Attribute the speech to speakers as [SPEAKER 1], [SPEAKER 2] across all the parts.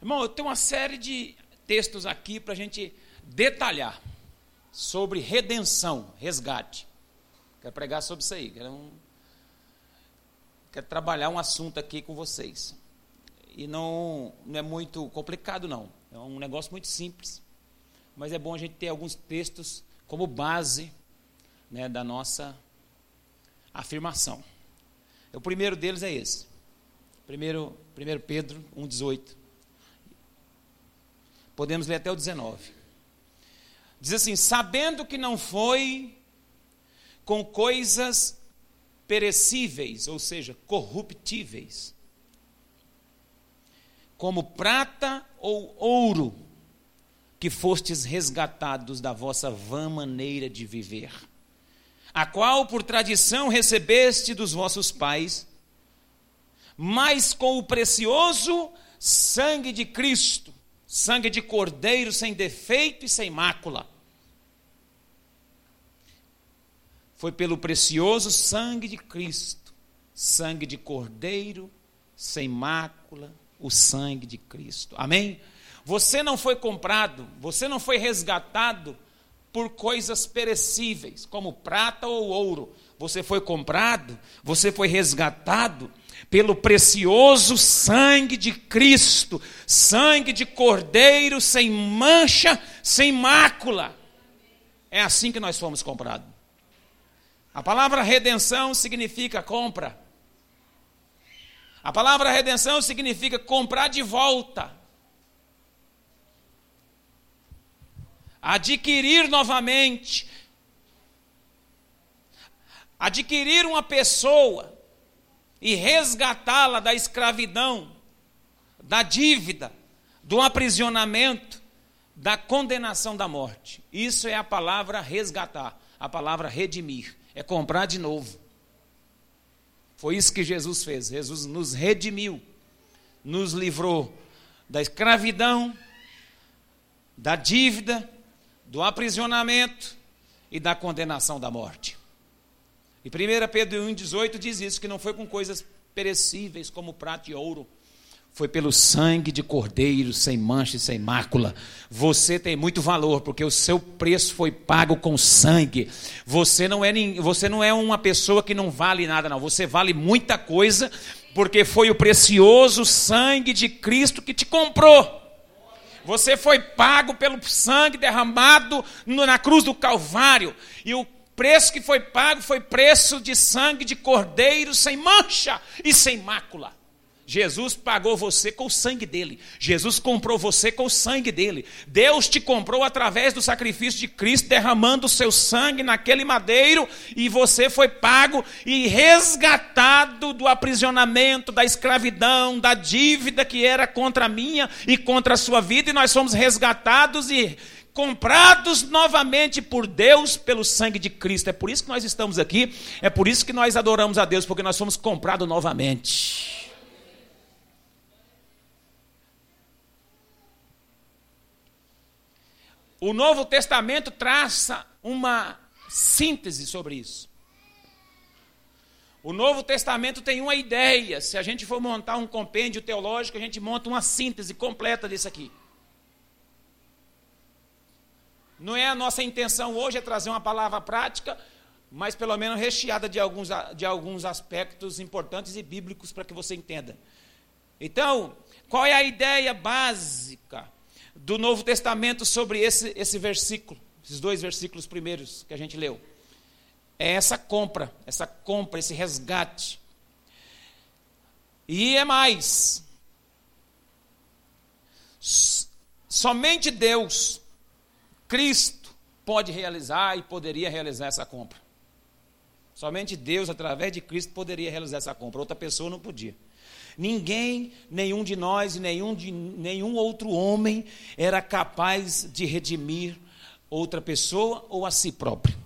[SPEAKER 1] Irmão, eu tenho uma série de textos aqui para a gente detalhar sobre redenção, resgate. Quero pregar sobre isso aí. Quero, um, quero trabalhar um assunto aqui com vocês. E não, não é muito complicado, não. É um negócio muito simples. Mas é bom a gente ter alguns textos como base né, da nossa afirmação. O primeiro deles é esse. Primeiro, primeiro Pedro 1,18. Podemos ler até o 19. Diz assim: sabendo que não foi com coisas perecíveis, ou seja, corruptíveis, como prata ou ouro, que fostes resgatados da vossa vã maneira de viver, a qual por tradição recebeste dos vossos pais, mas com o precioso sangue de Cristo, sangue de cordeiro sem defeito e sem mácula. Foi pelo precioso sangue de Cristo, sangue de cordeiro sem mácula, o sangue de Cristo. Amém? Você não foi comprado, você não foi resgatado por coisas perecíveis, como prata ou ouro. Você foi comprado, você foi resgatado pelo precioso sangue de Cristo, sangue de cordeiro sem mancha, sem mácula. É assim que nós fomos comprados. A palavra redenção significa compra. A palavra redenção significa comprar de volta. Adquirir novamente. Adquirir uma pessoa e resgatá-la da escravidão, da dívida, do aprisionamento, da condenação da morte. Isso é a palavra resgatar, a palavra redimir, é comprar de novo. Foi isso que Jesus fez. Jesus nos redimiu, nos livrou da escravidão, da dívida, do aprisionamento e da condenação da morte. E 1 Pedro 1,18 diz isso: que não foi com coisas perecíveis como prata e ouro, foi pelo sangue de cordeiro, sem mancha e sem mácula. Você tem muito valor, porque o seu preço foi pago com sangue. Você não é, você não é uma pessoa que não vale nada, não. Você vale muita coisa, porque foi o precioso sangue de Cristo que te comprou. Você foi pago pelo sangue derramado na cruz do Calvário. E o preço que foi pago foi preço de sangue de cordeiro sem mancha e sem mácula. Jesus pagou você com o sangue dele. Jesus comprou você com o sangue dele. Deus te comprou através do sacrifício de Cristo, derramando o seu sangue naquele madeiro, e você foi pago e resgatado do aprisionamento, da escravidão, da dívida que era contra a minha e contra a sua vida, e nós fomos resgatados e comprados novamente por Deus pelo sangue de Cristo. É por isso que nós estamos aqui, é por isso que nós adoramos a Deus, porque nós fomos comprados novamente. O Novo Testamento traça uma síntese sobre isso. O Novo Testamento tem uma ideia. Se a gente for montar um compêndio teológico, a gente monta uma síntese completa disso aqui. Não é a nossa intenção hoje é trazer uma palavra prática, mas pelo menos recheada de alguns, de alguns aspectos importantes e bíblicos para que você entenda. Então, qual é a ideia básica do Novo Testamento sobre esse, esse versículo, esses dois versículos primeiros que a gente leu? É essa compra, essa compra, esse resgate. E é mais. Somente Deus Cristo pode realizar e poderia realizar essa compra. Somente Deus, através de Cristo, poderia realizar essa compra. Outra pessoa não podia. Ninguém, nenhum de nós e nenhum, nenhum outro homem era capaz de redimir outra pessoa ou a si próprio.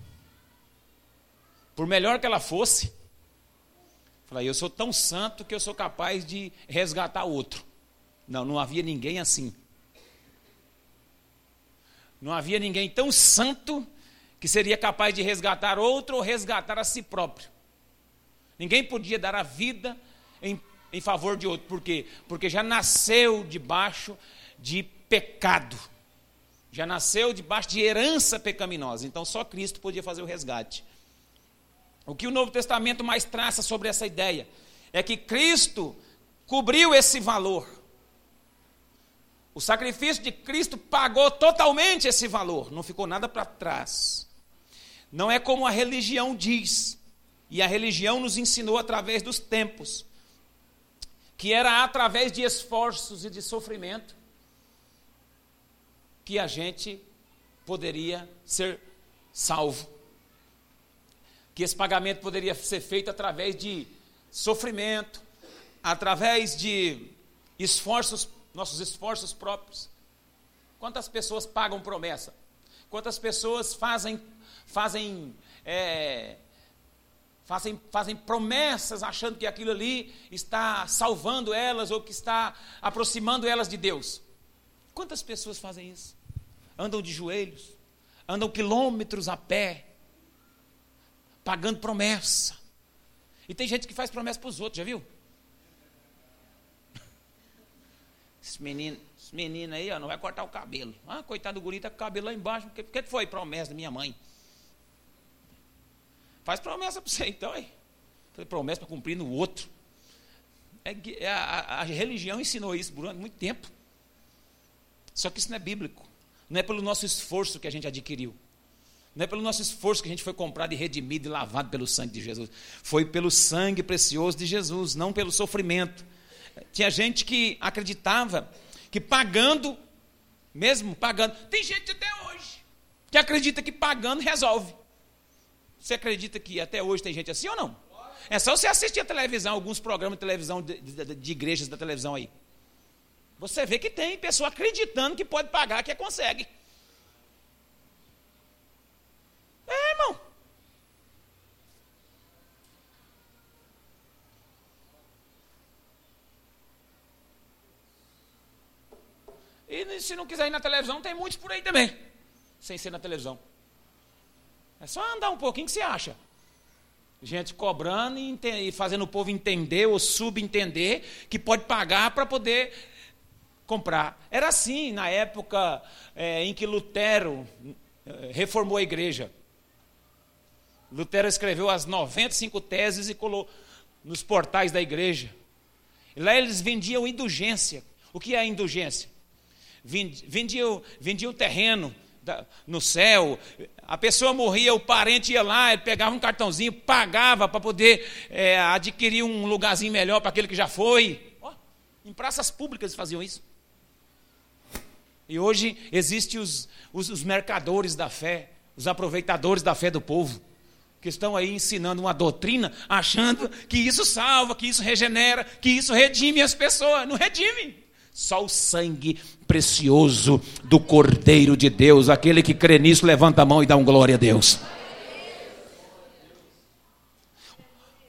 [SPEAKER 1] Por melhor que ela fosse, falei, eu sou tão santo que eu sou capaz de resgatar outro. Não, não havia ninguém assim. Não havia ninguém tão santo que seria capaz de resgatar outro ou resgatar a si próprio. Ninguém podia dar a vida em, em favor de outro. Por quê? Porque já nasceu debaixo de pecado. Já nasceu debaixo de herança pecaminosa. Então só Cristo podia fazer o resgate. O que o Novo Testamento mais traça sobre essa ideia é que Cristo cobriu esse valor. O sacrifício de Cristo pagou totalmente esse valor, não ficou nada para trás. Não é como a religião diz, e a religião nos ensinou através dos tempos, que era através de esforços e de sofrimento que a gente poderia ser salvo. Que esse pagamento poderia ser feito através de sofrimento, através de esforços, nossos esforços próprios. Quantas pessoas pagam promessa? Quantas pessoas fazem, fazem, é, fazem, fazem promessas achando que aquilo ali está salvando elas ou que está aproximando elas de Deus? Quantas pessoas fazem isso? Andam de joelhos, andam quilômetros a pé, pagando promessa. E tem gente que faz promessa para os outros, já viu? Esse menino, esse menino aí, ó, não vai cortar o cabelo. Ah, coitado do guri, tá com o cabelo lá embaixo. O que, que foi promessa da minha mãe? Faz promessa para você então aí. Faz promessa para cumprir no outro. É, é, a, a religião ensinou isso durante muito tempo. Só que isso não é bíblico. Não é pelo nosso esforço que a gente adquiriu. Não é pelo nosso esforço que a gente foi comprado e redimido e lavado pelo sangue de Jesus. Foi pelo sangue precioso de Jesus, não pelo sofrimento. Tinha gente que acreditava que pagando, mesmo pagando, tem gente até hoje que acredita que pagando resolve. Você acredita que até hoje tem gente assim ou não? É só você assistir a televisão, alguns programas de televisão de, de, de igrejas da televisão aí. Você vê que tem pessoa acreditando que pode pagar, que consegue. É, irmão. E se não quiser ir na televisão, tem muitos por aí também, sem ser na televisão. É só andar um pouquinho que você acha. Gente cobrando e, fazendo o povo entender ou subentender que pode pagar para poder comprar. Era assim na época é, em que Lutero é, reformou a igreja. Lutero escreveu as 95 teses e colou nos portais da igreja. E lá eles vendiam indulgência. O que é indulgência? Vendiam, vendiam terreno no céu. A pessoa morria, o parente ia lá, ele pegava um cartãozinho, pagava para poder é, adquirir um lugarzinho melhor para aquele que já foi. Oh, em praças públicas faziam isso. E hoje existem os, os, os mercadores da fé, os aproveitadores da fé do povo, que estão aí ensinando uma doutrina, achando que isso salva, que isso regenera, que isso redime as pessoas. Não redime. Só o sangue precioso do Cordeiro de Deus, aquele que crê nisso, levanta a mão e dá um glória a Deus.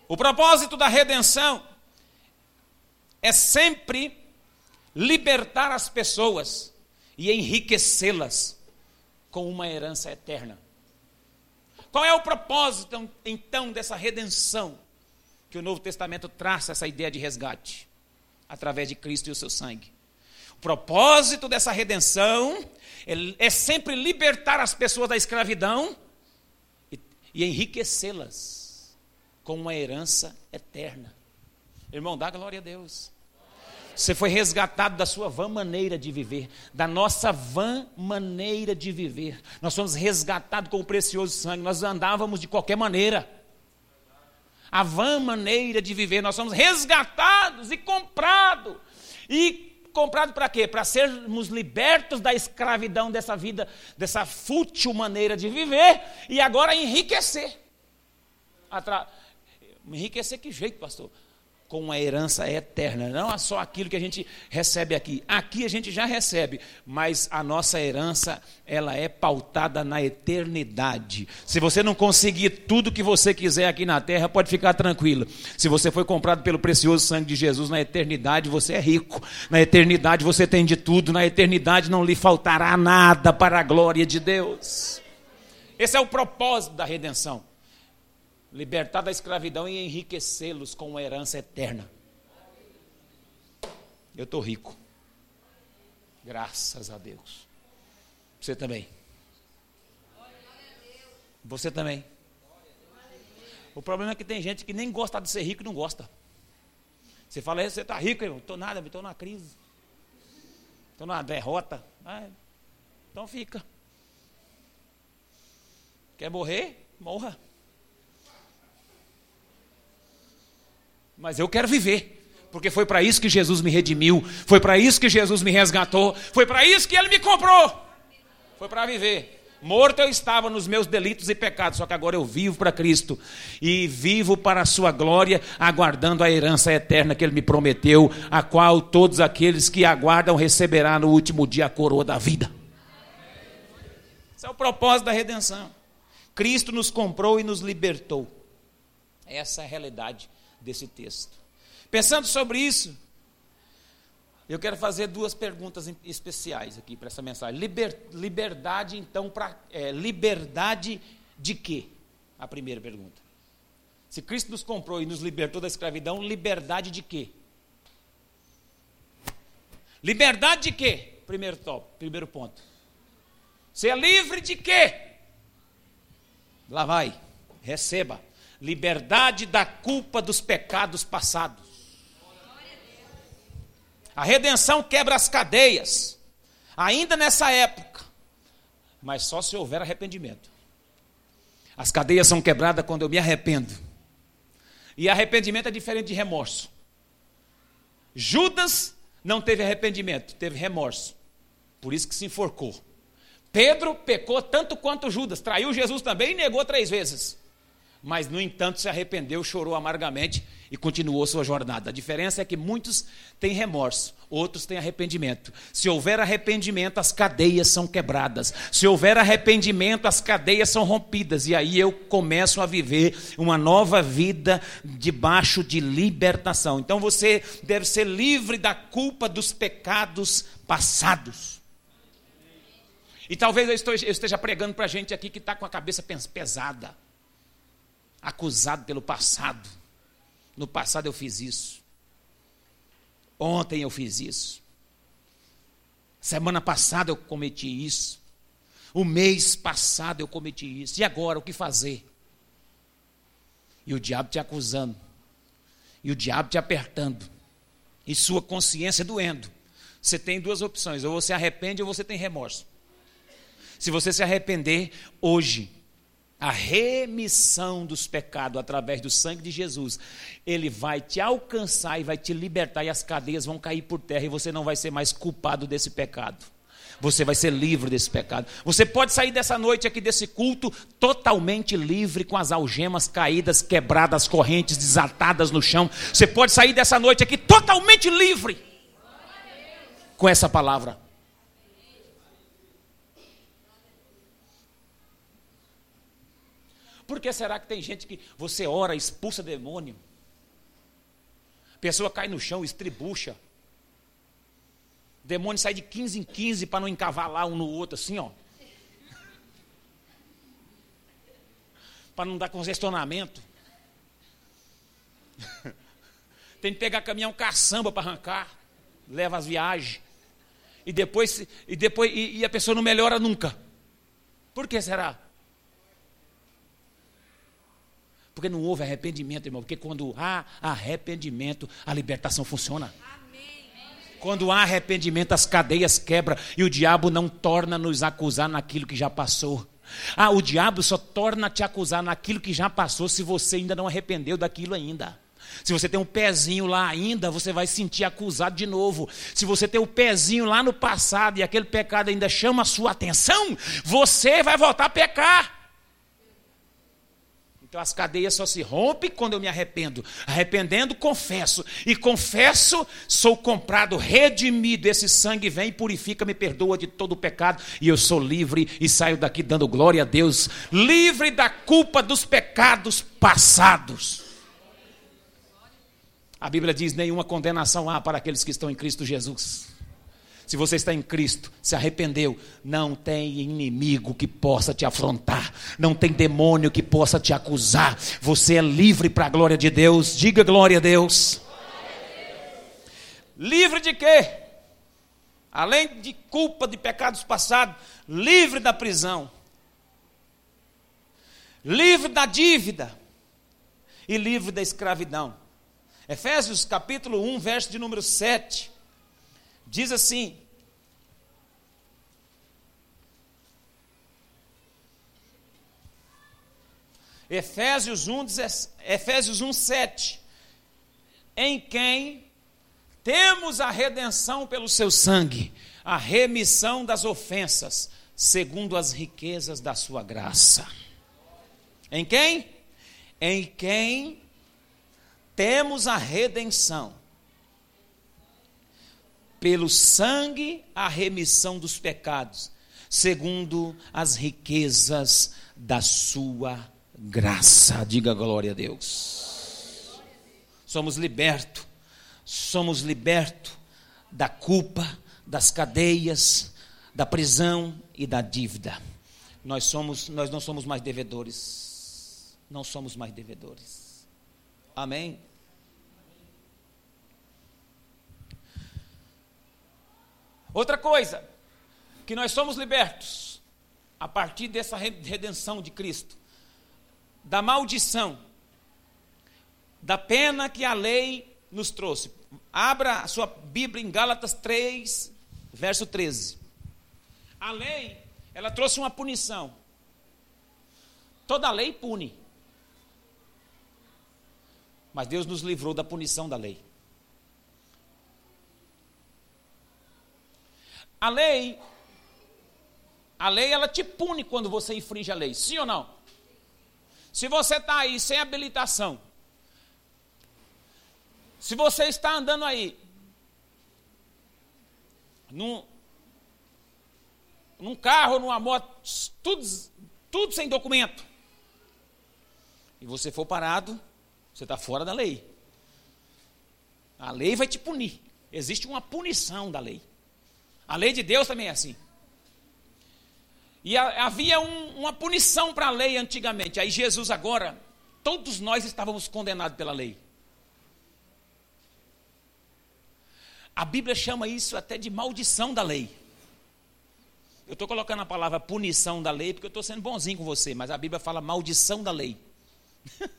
[SPEAKER 1] O propósito da redenção é sempre libertar as pessoas e enriquecê-las com uma herança eterna. Qual é o propósito, então, dessa redenção que o Novo Testamento traça essa ideia de resgate? Através de Cristo e o seu sangue. O propósito dessa redenção é sempre libertar as pessoas da escravidão e, enriquecê-las com uma herança eterna. Irmão, dá glória a Deus. Você foi resgatado da sua vã maneira de viver, da nossa vã maneira de viver. Nós fomos resgatados com o precioso sangue, nós andávamos de qualquer maneira. A vã maneira de viver, nós somos resgatados e comprados. E comprado para quê? Para sermos libertos da escravidão dessa vida, dessa fútil maneira de viver e agora enriquecer. Atra... Enriquecer que jeito, pastor? Com uma herança eterna. Não é só aquilo que a gente recebe aqui. Aqui a gente já recebe, mas a nossa herança, ela é pautada na eternidade. Se você não conseguir tudo que você quiser aqui na terra, pode ficar tranquilo. Se você foi comprado pelo precioso sangue de Jesus na eternidade, você é rico. Na eternidade você tem de tudo. Na eternidade não lhe faltará nada para a glória de Deus. Esse é o propósito da redenção libertar da escravidão e enriquecê-los com uma herança eterna. Eu estou rico. Graças a Deus. Você também. Você também. O problema é que tem gente que nem gosta de ser rico e não gosta. Você fala, você está rico, irmão? Estou nada, estou na crise. Estou na derrota. Ah, então fica. Quer morrer? Morra. Mas eu quero viver. Porque foi para isso que Jesus me redimiu. Foi para isso que Jesus me resgatou. Foi para isso que Ele me comprou. Foi para viver. Morto eu estava nos meus delitos e pecados, só que agora eu vivo para Cristo e vivo para a Sua glória, aguardando a herança eterna que Ele me prometeu, a qual todos aqueles que aguardam receberá no último dia a coroa da vida. Esse é o propósito da redenção. Cristo nos comprou e nos libertou. Essa é a realidade desse texto. Pensando sobre isso, eu quero fazer duas perguntas especiais aqui para essa mensagem. Liber, liberdade, então, para é, liberdade de quê? A primeira pergunta. Se Cristo nos comprou e nos libertou da escravidão, liberdade de quê? Liberdade de quê? Primeiro top, primeiro ponto. Ser livre de quê? Lá vai, receba. Liberdade da culpa dos pecados passados. A redenção quebra as cadeias, ainda nessa época, mas só se houver arrependimento. As cadeias são quebradas quando eu me arrependo. E arrependimento é diferente de remorso. Judas não teve arrependimento, teve remorso. Por isso que se enforcou. Pedro pecou tanto quanto Judas, traiu Jesus também e negou três vezes mas no entanto se arrependeu, chorou amargamente e continuou sua jornada. A diferença é que muitos têm remorso, outros têm arrependimento. Se houver arrependimento, as cadeias são quebradas. Se houver arrependimento, as cadeias são rompidas. E aí eu começo a viver uma nova vida debaixo de libertação. Então você deve ser livre da culpa dos pecados passados. E talvez eu esteja pregando para gente aqui que está com a cabeça pesada acusado pelo passado. No passado eu fiz isso. Ontem eu fiz isso. Semana passada eu cometi isso. O mês passado eu cometi isso. E agora o que fazer? E o diabo te acusando. E o diabo te apertando. E sua consciência doendo. Você tem duas opções: ou você arrepende ou você tem remorso. Se você se arrepender hoje, a remissão dos pecados através do sangue de Jesus, ele vai te alcançar e vai te libertar, e as cadeias vão cair por terra, e você não vai ser mais culpado desse pecado. Você vai ser livre desse pecado. Você pode sair dessa noite aqui desse culto totalmente livre, com as algemas caídas, quebradas, correntes desatadas no chão. Você pode sair dessa noite aqui totalmente livre com essa palavra. Por que será que tem gente que você ora, expulsa demônio? Pessoa cai no chão, estribucha. Demônio sai de 15 em 15 para não encavalar um no outro, assim, ó. para não dar congestionamento. tem que pegar caminhão caçamba para arrancar. Leva as viagens. E depois, e depois e, e a pessoa não melhora nunca. Por que será? Porque não houve arrependimento, irmão. Porque quando há arrependimento, a libertação funciona. Quando há arrependimento, as cadeias quebram e o diabo não torna nos acusar naquilo que já passou. Ah, o diabo só torna te acusar naquilo que já passou se você ainda não arrependeu daquilo ainda. Se você tem um pezinho lá ainda, você vai sentir acusado de novo. Se você tem o um pezinho lá no passado e aquele pecado ainda chama a sua atenção, você vai voltar a pecar. Então as cadeias só se rompem quando eu me arrependo. Arrependendo, confesso. E confesso, sou comprado, redimido. Esse sangue vem, purifica, me perdoa de todo o pecado. E eu sou livre e saio daqui dando glória a Deus. Livre da culpa dos pecados passados. A Bíblia diz: nenhuma condenação há para aqueles que estão em Cristo Jesus. Se você está em Cristo, se arrependeu, não tem inimigo que possa te afrontar, não tem demônio que possa te acusar. Você é livre para a glória de Deus. Diga glória a Deus. Livre de quê? Além de culpa de pecados passados, livre da prisão, livre da dívida e livre da escravidão. Efésios capítulo 1, verso de número 7, diz assim: Efésios 1, Efésios 1, 7. Em quem temos a redenção pelo seu sangue, a remissão das ofensas, segundo as riquezas da sua graça. Em quem? Em quem temos a redenção pelo sangue, a remissão dos pecados, segundo as riquezas da sua graça. Diga glória a Deus. Somos libertos, somos libertos da culpa, das cadeias, da prisão e da dívida. Nós somos, nós não somos mais devedores. Não somos mais devedores. Amém. Outra coisa, que nós somos libertos a partir dessa redenção de Cristo da maldição, da pena que a lei nos trouxe. Abra a sua Bíblia em Gálatas 3, verso 13. A lei, ela trouxe uma punição. Toda lei pune. Mas Deus nos livrou da punição da lei. A lei, a lei ela te pune quando você infringe a lei, sim ou não? Se você está aí sem habilitação, se você está andando aí num, num carro, numa moto, tudo, tudo sem documento, e você for parado, você está fora da lei. A lei vai te punir. Existe uma punição da lei. A lei de Deus também é assim. E havia um, uma punição para a lei antigamente. Aí Jesus agora, todos nós estávamos condenados pela lei. A Bíblia chama isso até de maldição da lei. Eu estou colocando a palavra punição da lei porque eu estou sendo bonzinho com você, mas a Bíblia fala maldição da lei.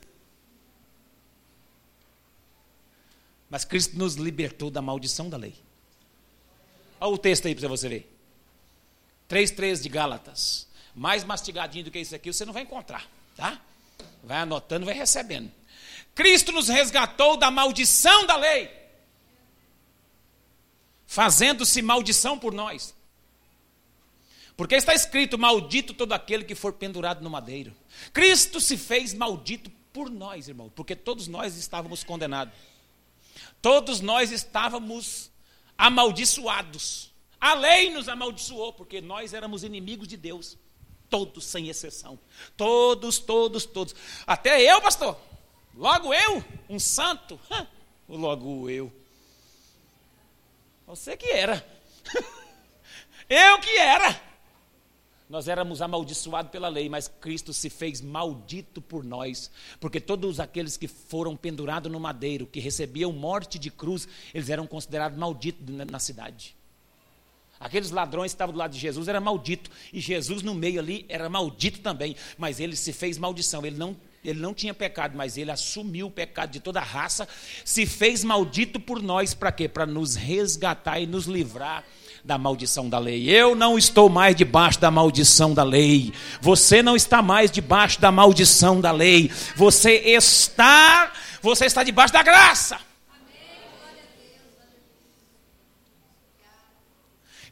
[SPEAKER 1] mas Cristo nos libertou da maldição da lei. Olha o texto aí para você ver. 3,3 de Gálatas. Mais mastigadinho do que isso aqui você não vai encontrar, tá? Vai anotando, vai recebendo. Cristo nos resgatou da maldição da lei, fazendo-se maldição por nós. Porque está escrito: Maldito todo aquele que for pendurado no madeiro. Cristo se fez maldito por nós, irmão, porque todos nós estávamos condenados. Todos nós estávamos amaldiçoados. A lei nos amaldiçoou, porque nós éramos inimigos de Deus. Todos, sem exceção. Todos, todos, todos. Até eu, pastor. Logo eu, um santo. Logo eu. Você que era. eu que era. Nós éramos amaldiçoados pela lei, mas Cristo se fez maldito por nós, porque todos aqueles que foram pendurados no madeiro, que recebiam morte de cruz, eles eram considerados malditos na cidade. Aqueles ladrões que estavam do lado de Jesus era maldito, e Jesus no meio ali era maldito também, mas ele se fez maldição, ele não, ele não tinha pecado, mas ele assumiu o pecado de toda a raça, se fez maldito por nós, para quê? Para nos resgatar e nos livrar da maldição da lei. Eu não estou mais debaixo da maldição da lei. Você não está mais debaixo da maldição da lei. Você está, você está debaixo da graça.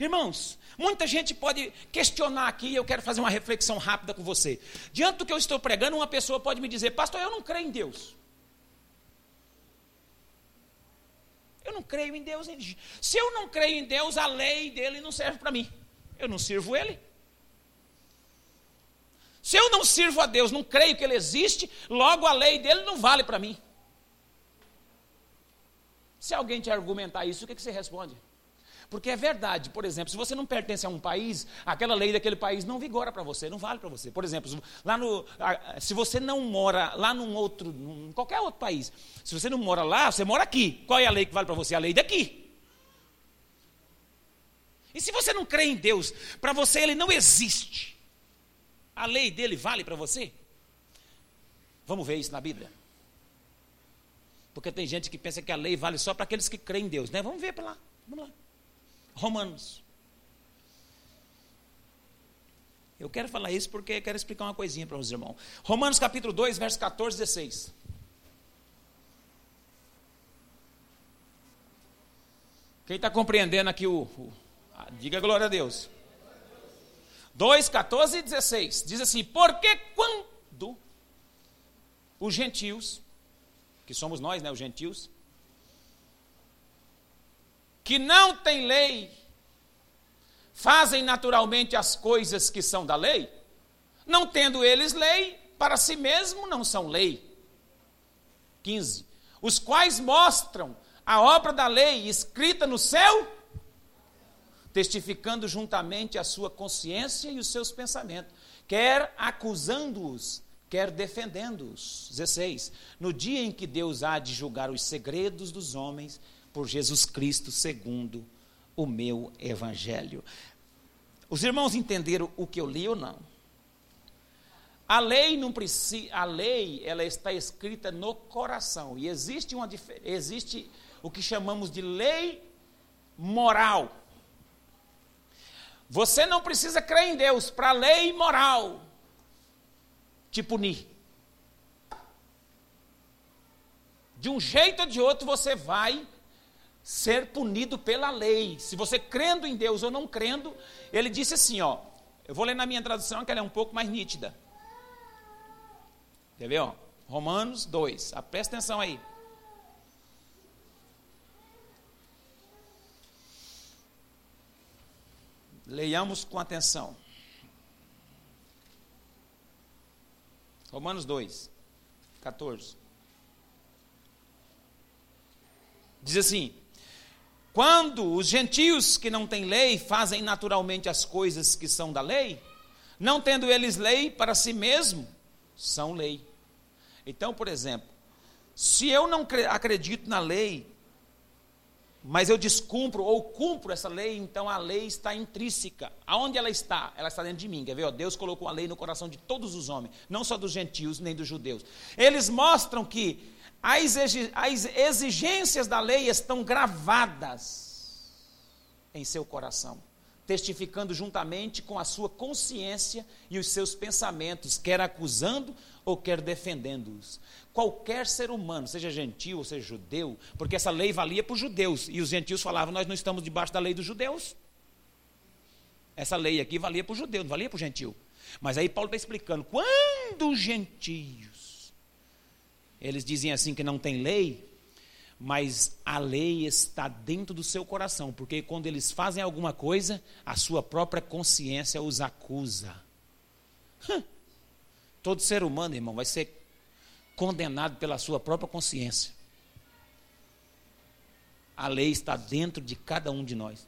[SPEAKER 1] Irmãos, muita gente pode questionar aqui, eu quero fazer uma reflexão rápida com você. Diante do que eu estou pregando, uma pessoa pode me dizer, pastor, eu não creio em Deus. Eu não creio em Deus. Se eu não creio em Deus, a lei dele não serve para mim. Eu não sirvo ele. Se eu não sirvo a Deus, não creio que ele existe, logo a lei dele não vale para mim. Se alguém te argumentar isso, o que, que você responde? Porque é verdade, por exemplo, se você não pertence a um país, aquela lei daquele país não vigora para você, não vale para você. Por exemplo, lá no, se você não mora lá num outro, qualquer outro país, se você não mora lá, você mora aqui. Qual é a lei que vale para você? A lei daqui. E se você não crê em Deus, para você ele não existe. A lei dele vale para você? Vamos ver isso na Bíblia. Porque tem gente que pensa que a lei vale só para aqueles que creem em Deus, né? Vamos ver para lá. Vamos lá. Romanos. Eu quero falar isso porque quero explicar uma coisinha para os irmãos. Romanos capítulo 2, verso 14 e 16. Quem está compreendendo aqui o, o diga glória a Deus. 2, 14 e 16. Diz assim: Porque quando os gentios, que somos nós, né, os gentios, que não têm lei, fazem naturalmente as coisas que são da lei, não tendo eles lei, para si mesmo não são lei. 15. Os quais mostram a obra da lei escrita no céu, testificando juntamente a sua consciência e os seus pensamentos, quer acusando-os quer defendendo-os. 16. No dia em que Deus há de julgar os segredos dos homens por Jesus Cristo, segundo o meu evangelho. Os irmãos entenderam o que eu li ou não? A lei não precisa, a lei ela está escrita no coração e existe uma existe o que chamamos de lei moral. Você não precisa crer em Deus para lei moral te punir. De um jeito ou de outro você vai ser punido pela lei. Se você crendo em Deus ou não crendo, ele disse assim, ó. Eu vou ler na minha tradução que ela é um pouco mais nítida. Quer ver, ó? Romanos 2. Ah, presta atenção aí. Leiamos com atenção. Romanos 2, 14. Diz assim: Quando os gentios que não têm lei fazem naturalmente as coisas que são da lei, não tendo eles lei para si mesmo, são lei. Então, por exemplo, se eu não acredito na lei, mas eu descumpro ou cumpro essa lei, então a lei está intrínseca. Aonde ela está? Ela está dentro de mim. Quer ver? Deus colocou a lei no coração de todos os homens, não só dos gentios nem dos judeus. Eles mostram que as exigências da lei estão gravadas em seu coração, testificando juntamente com a sua consciência e os seus pensamentos, quer acusando ou quer defendendo-os qualquer ser humano, seja gentil ou seja judeu, porque essa lei valia para os judeus, e os gentios falavam, nós não estamos debaixo da lei dos judeus. Essa lei aqui valia para o judeu, não valia para o gentil. Mas aí Paulo está explicando, quando os gentios, eles dizem assim que não tem lei, mas a lei está dentro do seu coração, porque quando eles fazem alguma coisa, a sua própria consciência os acusa. Todo ser humano, irmão, vai ser condenado pela sua própria consciência. A lei está dentro de cada um de nós.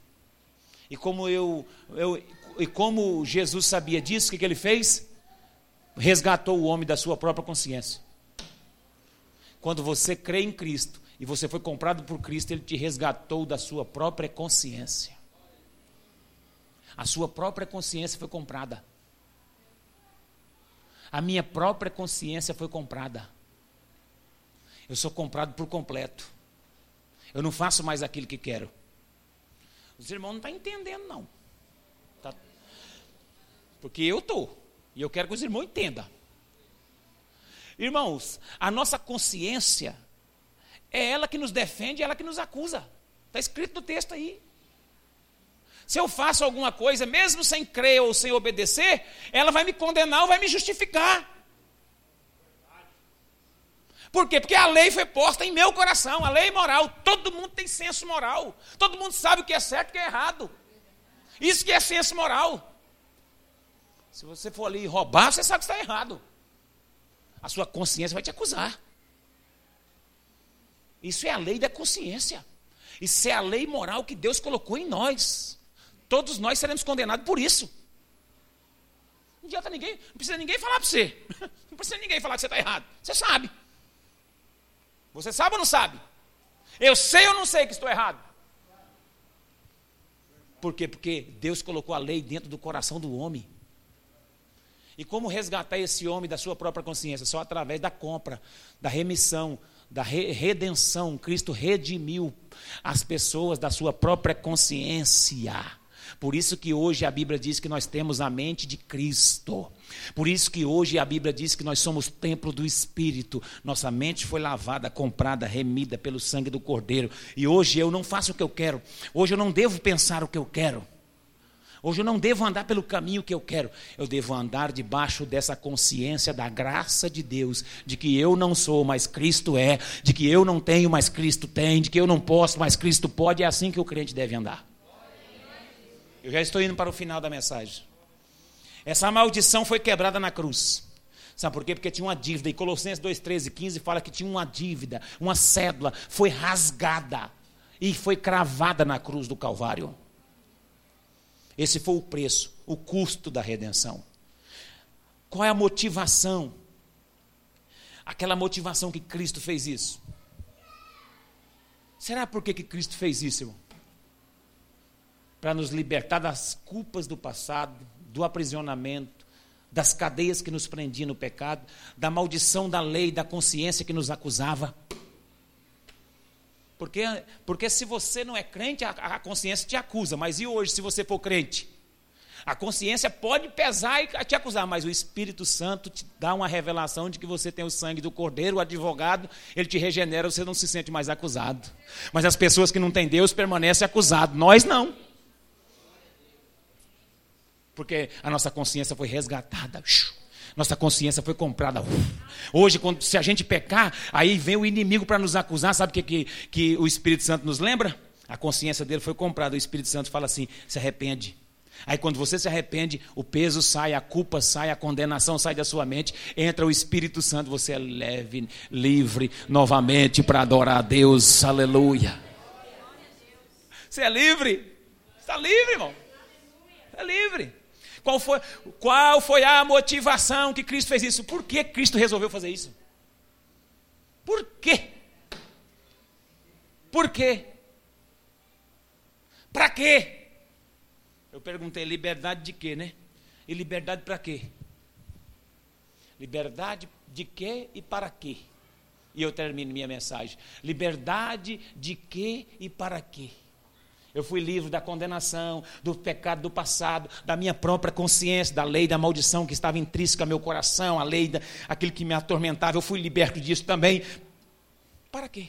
[SPEAKER 1] E como eu, eu e como Jesus sabia disso, o que, que ele fez? Resgatou o homem da sua própria consciência. Quando você crê em Cristo e você foi comprado por Cristo, ele te resgatou da sua própria consciência. A sua própria consciência foi comprada. A minha própria consciência foi comprada. Eu sou comprado por completo. Eu não faço mais aquilo que quero. Os irmãos não estão tá entendendo, não. Tá? Porque eu estou. E eu quero que os irmãos entendam. Irmãos, a nossa consciência é ela que nos defende, é ela que nos acusa. Está escrito no texto aí. Se eu faço alguma coisa, mesmo sem crer ou sem obedecer, ela vai me condenar ou vai me justificar. Por quê? Porque a lei foi posta em meu coração, a lei moral. Todo mundo tem senso moral. Todo mundo sabe o que é certo e o que é errado. Isso que é senso moral. Se você for ali roubar, você sabe que está errado. A sua consciência vai te acusar. Isso é a lei da consciência. Isso é a lei moral que Deus colocou em nós. Todos nós seremos condenados por isso. Não adianta ninguém, não precisa ninguém falar para você. Não precisa ninguém falar que você está errado. Você sabe. Você sabe ou não sabe? Eu sei ou não sei que estou errado? Por quê? Porque Deus colocou a lei dentro do coração do homem. E como resgatar esse homem da sua própria consciência? Só através da compra, da remissão, da re redenção. Cristo redimiu as pessoas da sua própria consciência. Por isso que hoje a Bíblia diz que nós temos a mente de Cristo. Por isso que hoje a Bíblia diz que nós somos templo do Espírito. Nossa mente foi lavada, comprada, remida pelo sangue do Cordeiro. E hoje eu não faço o que eu quero. Hoje eu não devo pensar o que eu quero. Hoje eu não devo andar pelo caminho que eu quero, eu devo andar debaixo dessa consciência da graça de Deus, de que eu não sou, mas Cristo é, de que eu não tenho, mas Cristo tem, de que eu não posso, mas Cristo pode, é assim que o crente deve andar. Eu já estou indo para o final da mensagem. Essa maldição foi quebrada na cruz. Sabe por quê? Porque tinha uma dívida. E Colossenses 2, 13 e 15 fala que tinha uma dívida, uma cédula, foi rasgada e foi cravada na cruz do Calvário. Esse foi o preço, o custo da redenção. Qual é a motivação? Aquela motivação que Cristo fez isso. Será por que, Cristo fez isso, irmão? Para nos libertar das culpas do passado, do aprisionamento, das cadeias que nos prendiam no pecado, da maldição da lei, da consciência que nos acusava. Porque, porque se você não é crente, a, a consciência te acusa. Mas e hoje, se você for crente? A consciência pode pesar e te acusar, mas o Espírito Santo te dá uma revelação de que você tem o sangue do Cordeiro, o advogado, ele te regenera, você não se sente mais acusado. Mas as pessoas que não têm Deus permanecem acusados, nós não. Porque a nossa consciência foi resgatada. Nossa consciência foi comprada. Hoje, quando, se a gente pecar, aí vem o inimigo para nos acusar. Sabe o que, que, que o Espírito Santo nos lembra? A consciência dele foi comprada. O Espírito Santo fala assim: se arrepende. Aí quando você se arrepende, o peso sai, a culpa sai, a condenação sai da sua mente, entra o Espírito Santo, você é leve, livre novamente para adorar a Deus. Aleluia. Você é livre? Está livre, irmão. Está livre. Qual foi, qual foi a motivação que Cristo fez isso? Por que Cristo resolveu fazer isso? Por quê? Por quê? Para quê? Eu perguntei, liberdade de quê, né? E liberdade para quê? Liberdade de quê e para quê? E eu termino minha mensagem. Liberdade de quê e para quê? Eu fui livre da condenação, do pecado do passado, da minha própria consciência, da lei da maldição que estava intrínseca ao meu coração, a lei da aquilo que me atormentava. Eu fui liberto disso também. Para quê?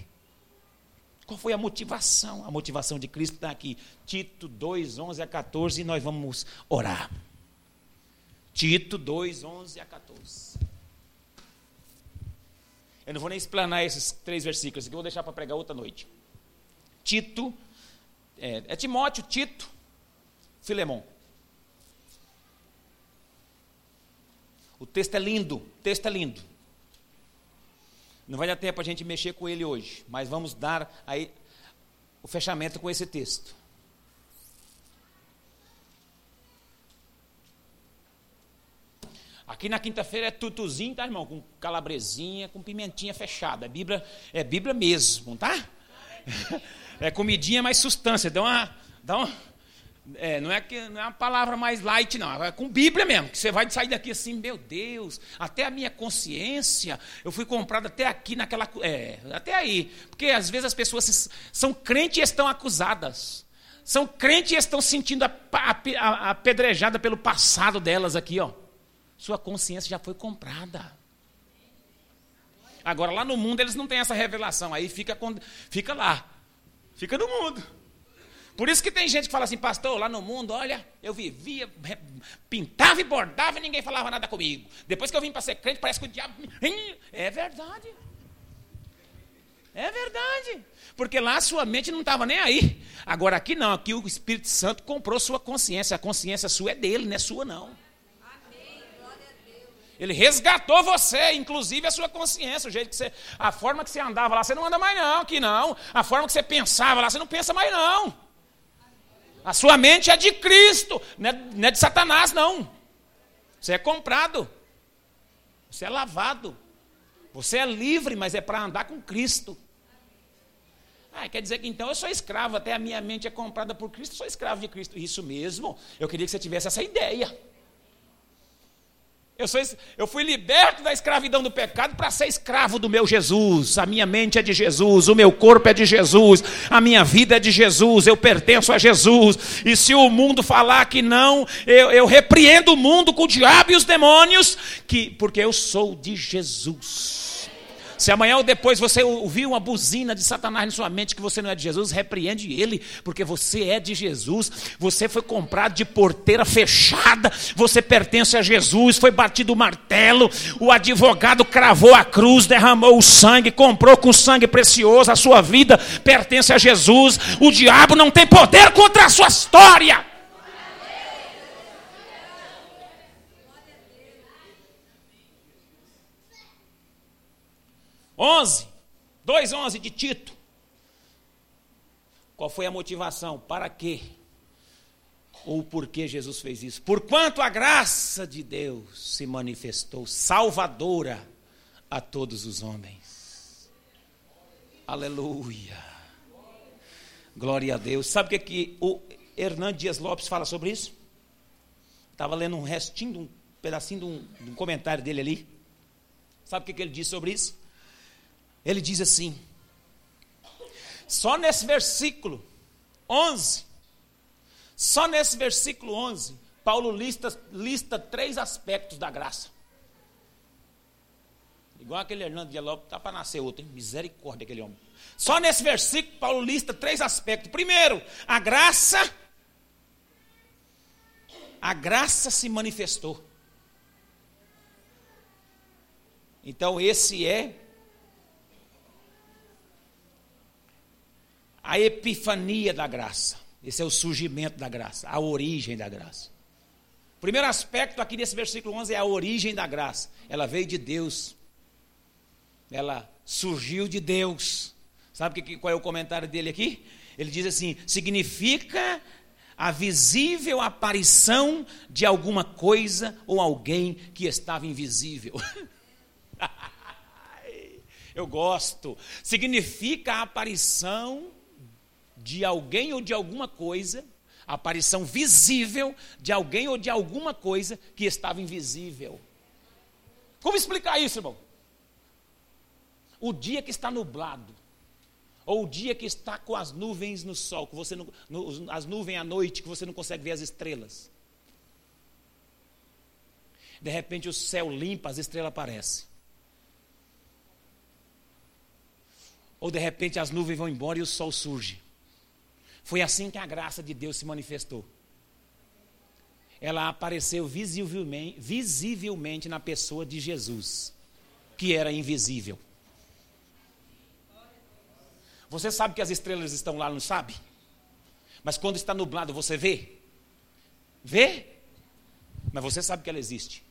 [SPEAKER 1] Qual foi a motivação? A motivação de Cristo está aqui. Tito 2, 11 a 14, e nós vamos orar. Tito 2, 11 a 14. Eu não vou nem explanar esses três versículos aqui, eu vou deixar para pregar outra noite. Tito é, é Timóteo, Tito, Filemão. O texto é lindo, o texto é lindo. Não vai dar tempo a gente mexer com ele hoje, mas vamos dar aí o fechamento com esse texto. Aqui na quinta-feira é tutuzinho, tá, irmão? Com calabresinha, com pimentinha fechada. É Bíblia, é Bíblia mesmo, tá? é comidinha mais substância. Dá uma. Dá uma é, não, é que, não é uma palavra mais light, não. É com Bíblia mesmo. Que você vai sair daqui assim, meu Deus, até a minha consciência, eu fui comprado até aqui naquela. É, até aí. Porque às vezes as pessoas são crentes e estão acusadas. São crentes e estão sentindo apedrejada pelo passado delas aqui, ó. Sua consciência já foi comprada. Agora, lá no mundo, eles não têm essa revelação. Aí fica, fica lá. Fica no mundo. Por isso que tem gente que fala assim, pastor, lá no mundo, olha, eu vivia, pintava e bordava e ninguém falava nada comigo. Depois que eu vim para ser crente, parece que o diabo. É verdade. É verdade. Porque lá sua mente não estava nem aí. Agora aqui não, aqui o Espírito Santo comprou sua consciência. A consciência sua é dele, não é sua não. Ele resgatou você, inclusive a sua consciência, o jeito que você, a forma que você andava lá, você não anda mais não, aqui não. A forma que você pensava lá, você não pensa mais não. A sua mente é de Cristo, não é, não é de Satanás não. Você é comprado. Você é lavado. Você é livre, mas é para andar com Cristo. Ah, quer dizer que então eu sou escravo, até a minha mente é comprada por Cristo, eu sou escravo de Cristo. Isso mesmo, eu queria que você tivesse essa ideia. Eu, sou, eu fui liberto da escravidão do pecado para ser escravo do meu Jesus. A minha mente é de Jesus, o meu corpo é de Jesus, a minha vida é de Jesus, eu pertenço a Jesus. E se o mundo falar que não, eu, eu repreendo o mundo com o diabo e os demônios, que, porque eu sou de Jesus. Se amanhã ou depois você ouvir uma buzina de Satanás na sua mente que você não é de Jesus, repreende ele, porque você é de Jesus. Você foi comprado de porteira fechada, você pertence a Jesus, foi batido o martelo, o advogado cravou a cruz, derramou o sangue, comprou com sangue precioso, a sua vida pertence a Jesus. O diabo não tem poder contra a sua história. 11, 2,11 de Tito. Qual foi a motivação? Para quê? Ou por que Jesus fez isso? Porquanto a graça de Deus se manifestou salvadora a todos os homens. Aleluia. Glória a Deus. Sabe o que, que o Hernando Dias Lopes fala sobre isso? Estava lendo um restinho, um pedacinho de um, de um comentário dele ali. Sabe o que, que ele diz sobre isso? Ele diz assim: só nesse versículo 11, só nesse versículo 11, Paulo lista, lista três aspectos da graça. Igual aquele Hernando de Lopes, está para nascer outro, hein? misericórdia aquele homem. Só nesse versículo, Paulo lista três aspectos. Primeiro, a graça, a graça se manifestou. Então, esse é a epifania da graça. Esse é o surgimento da graça, a origem da graça. O primeiro aspecto aqui nesse versículo 11 é a origem da graça. Ela veio de Deus. Ela surgiu de Deus. Sabe que, qual é o comentário dele aqui? Ele diz assim: significa a visível aparição de alguma coisa ou alguém que estava invisível. Eu gosto. Significa a aparição de alguém ou de alguma coisa, a aparição visível de alguém ou de alguma coisa que estava invisível. Como explicar isso, irmão? O dia que está nublado, ou o dia que está com as nuvens no sol, que você não, no, as nuvens à noite, que você não consegue ver as estrelas. De repente o céu limpa, as estrelas aparecem. Ou de repente as nuvens vão embora e o sol surge. Foi assim que a graça de Deus se manifestou. Ela apareceu visivelmente, visivelmente na pessoa de Jesus, que era invisível. Você sabe que as estrelas estão lá, não sabe? Mas quando está nublado, você vê? Vê? Mas você sabe que ela existe.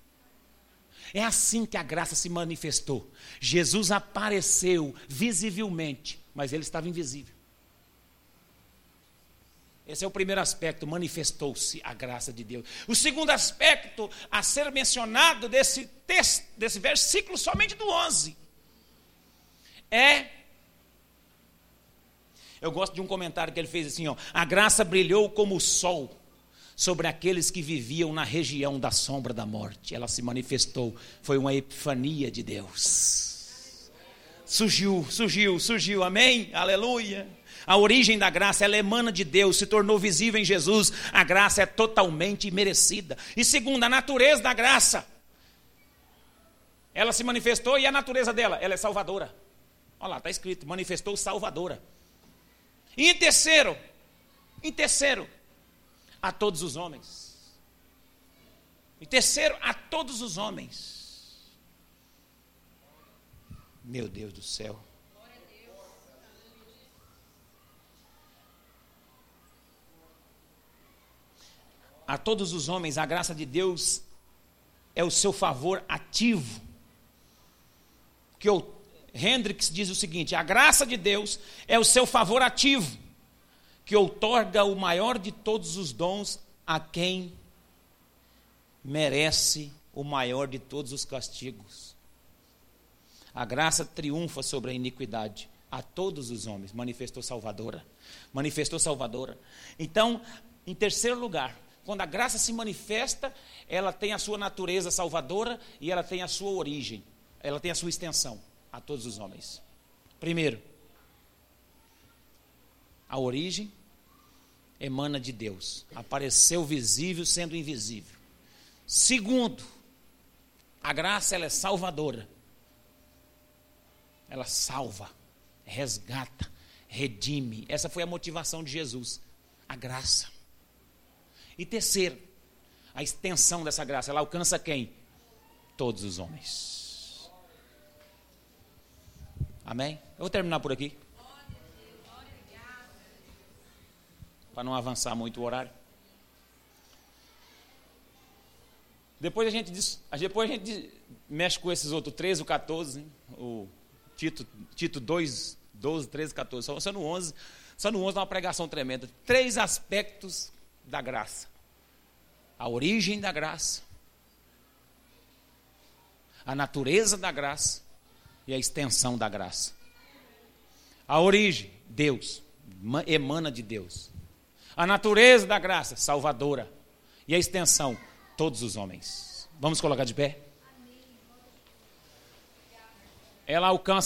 [SPEAKER 1] É assim que a graça se manifestou. Jesus apareceu visivelmente, mas ele estava invisível. Esse é o primeiro aspecto, manifestou-se a graça de Deus. O segundo aspecto a ser mencionado desse texto, desse versículo somente do 11, é eu gosto de um comentário que ele fez assim, ó: A graça brilhou como o sol sobre aqueles que viviam na região da sombra da morte. Ela se manifestou, foi uma epifania de Deus. Surgiu, surgiu, surgiu. Amém? Aleluia. A origem da graça, ela emana de Deus, se tornou visível em Jesus. A graça é totalmente merecida. E segundo, a natureza da graça. Ela se manifestou e a natureza dela, ela é salvadora. Olha lá, está escrito, manifestou salvadora. E em terceiro, em terceiro, a todos os homens. Em terceiro, a todos os homens. Meu Deus do céu. A todos os homens, a graça de Deus é o seu favor ativo. Que o Hendricks diz o seguinte: a graça de Deus é o seu favor ativo, que outorga o maior de todos os dons a quem merece o maior de todos os castigos. A graça triunfa sobre a iniquidade, a todos os homens, manifestou salvadora. Manifestou salvadora. Então, em terceiro lugar, quando a graça se manifesta, ela tem a sua natureza salvadora e ela tem a sua origem, ela tem a sua extensão a todos os homens. Primeiro, a origem emana de Deus, apareceu visível sendo invisível. Segundo, a graça ela é salvadora. Ela salva, resgata, redime. Essa foi a motivação de Jesus, a graça. E terceiro, a extensão dessa graça, ela alcança quem? Todos os homens. Amém? Eu vou terminar por aqui. Para não avançar muito o horário. Depois a gente, depois a gente mexe com esses outros 13 ou 14, hein? o Tito, Tito 2, 12, 13, 14. Só, só no 11, só no 11 é uma pregação tremenda. Três aspectos da graça: a origem da graça, a natureza da graça e a extensão da graça. A origem, Deus, emana de Deus. A natureza da graça, salvadora. E a extensão, todos os homens. Vamos colocar de pé? Ela alcança